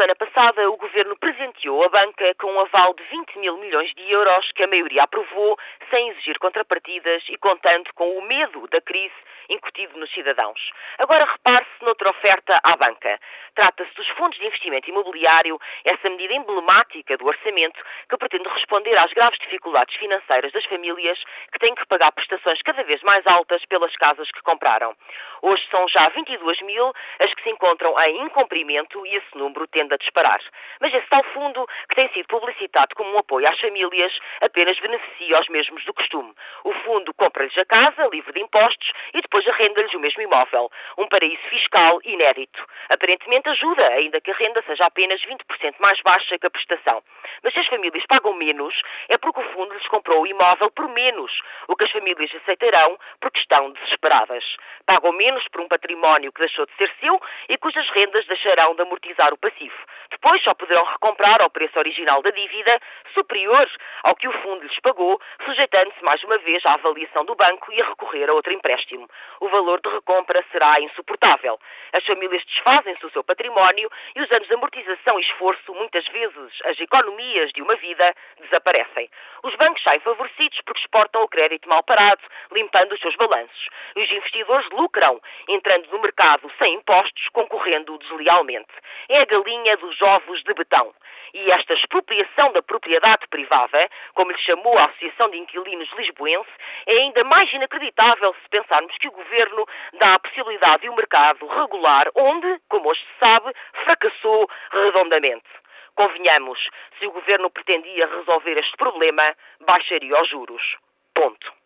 semana passada, o Governo presenteou a banca com um aval de 20 mil milhões de euros que a maioria aprovou, sem exigir contrapartidas e contando com o medo da crise incutido nos cidadãos. Agora repare-se noutra oferta à banca. Trata-se dos fundos de investimento imobiliário, essa medida emblemática do orçamento que pretende responder às graves dificuldades financeiras das famílias que têm que pagar prestações cada vez mais altas pelas casas que compraram. Hoje são já 22 mil as que se encontram em incumprimento e esse número tende a disparar. Mas esse tal fundo, que tem sido publicitado como um apoio às famílias, apenas beneficia os mesmos do costume. O fundo compra-lhes a casa, livre de impostos, e depois arrenda-lhes o mesmo imóvel. Um paraíso fiscal inédito. Aparentemente ajuda, ainda que a renda seja apenas 20% mais baixa que a prestação. Mas se as famílias pagam menos, é porque o fundo lhes comprou o imóvel por menos, o que as famílias aceitarão porque estão desesperadas. Pagam menos por um património que deixou de ser seu e cujas rendas deixarão de amortizar o passivo. Depois só poderão recomprar ao preço original da dívida, superior ao que o fundo lhes pagou, sujeitando-se mais uma vez à avaliação do banco e a recorrer a outro empréstimo. O valor de recompra será insuportável. As famílias desfazem-se do seu património e os anos de amortização e esforço, muitas vezes as economias de uma vida, desaparecem. Os bancos saem favorecidos porque exportam o crédito mal parado, limpando os seus balanços. E os investidores lucram, entrando no mercado sem impostos, concorrendo deslealmente. É a galinha dos ovos de betão. E esta expropriação da propriedade privada, como lhe chamou a Associação de Inquilinos Lisboense, é ainda mais inacreditável se pensarmos que o Governo dá a possibilidade de um mercado regular onde, como hoje se sabe, fracassou redondamente. Convenhamos, se o Governo pretendia resolver este problema, baixaria os juros. Ponto.